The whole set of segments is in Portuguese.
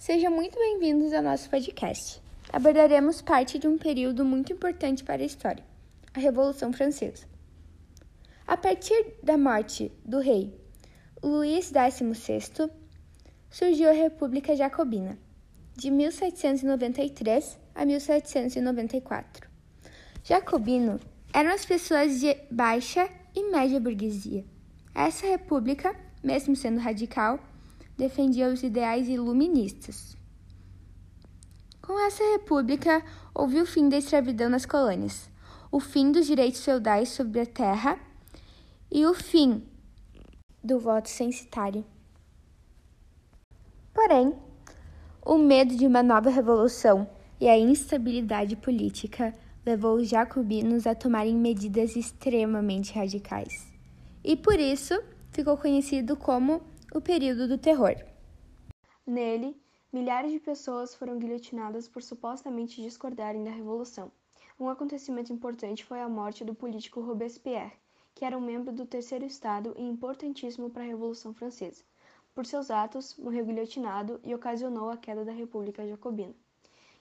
Sejam muito bem-vindos ao nosso podcast. Abordaremos parte de um período muito importante para a história, a Revolução Francesa. A partir da morte do rei Luís XVI, surgiu a República Jacobina, de 1793 a 1794. Jacobino eram as pessoas de baixa e média burguesia. Essa república, mesmo sendo radical, defendia os ideais iluministas. Com essa república, houve o fim da escravidão nas colônias, o fim dos direitos feudais sobre a terra e o fim do voto censitário. Porém, o medo de uma nova revolução e a instabilidade política levou os jacobinos a tomarem medidas extremamente radicais. E por isso ficou conhecido como o período do terror. Nele, milhares de pessoas foram guilhotinadas por supostamente discordarem da revolução. Um acontecimento importante foi a morte do político Robespierre, que era um membro do Terceiro Estado e importantíssimo para a Revolução Francesa. Por seus atos, morreu guilhotinado e ocasionou a queda da República Jacobina.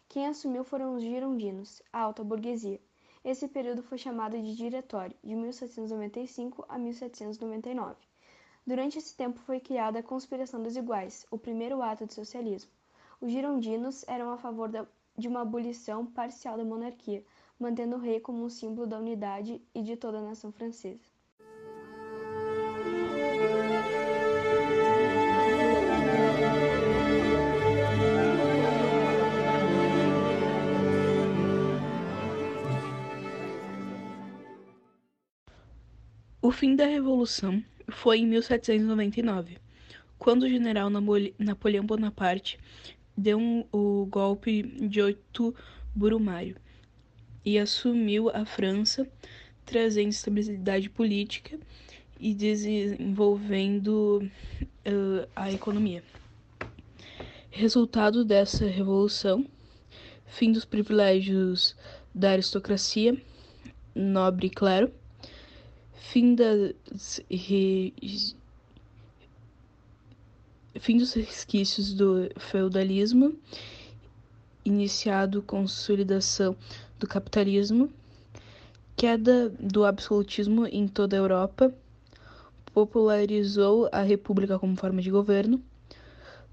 Quem assumiu foram os girondinos, a alta burguesia. Esse período foi chamado de Diretório, de 1795 a 1799. Durante esse tempo foi criada a Conspiração dos Iguais, o primeiro ato de socialismo. Os girondinos eram a favor da, de uma abolição parcial da monarquia, mantendo o rei como um símbolo da unidade e de toda a nação francesa. O fim da Revolução foi em 1799, quando o general Napoleão Bonaparte deu um, o golpe de 8 Brumário e assumiu a França, trazendo estabilidade política e desenvolvendo uh, a economia. Resultado dessa revolução, fim dos privilégios da aristocracia, nobre e clero, fim das re... fim dos resquícios do feudalismo, iniciado consolidação do capitalismo, queda do absolutismo em toda a Europa, popularizou a república como forma de governo,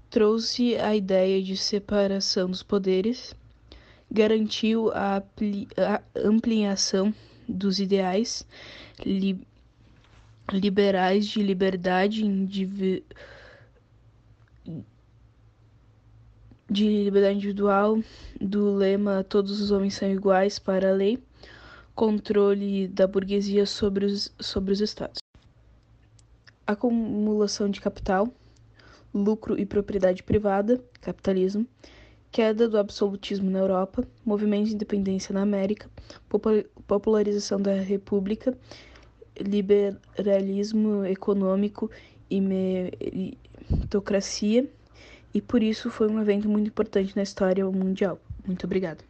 trouxe a ideia de separação dos poderes, garantiu a, a ampliação dos ideais li liberais de liberdade de liberdade individual, do lema Todos os homens são iguais para a lei, controle da burguesia sobre os, sobre os estados. Acumulação de capital, lucro e propriedade privada, capitalismo, queda do absolutismo na Europa, movimento de independência na América, popularização da República, liberalismo econômico e meritocracia, e por isso foi um evento muito importante na história mundial. Muito obrigada.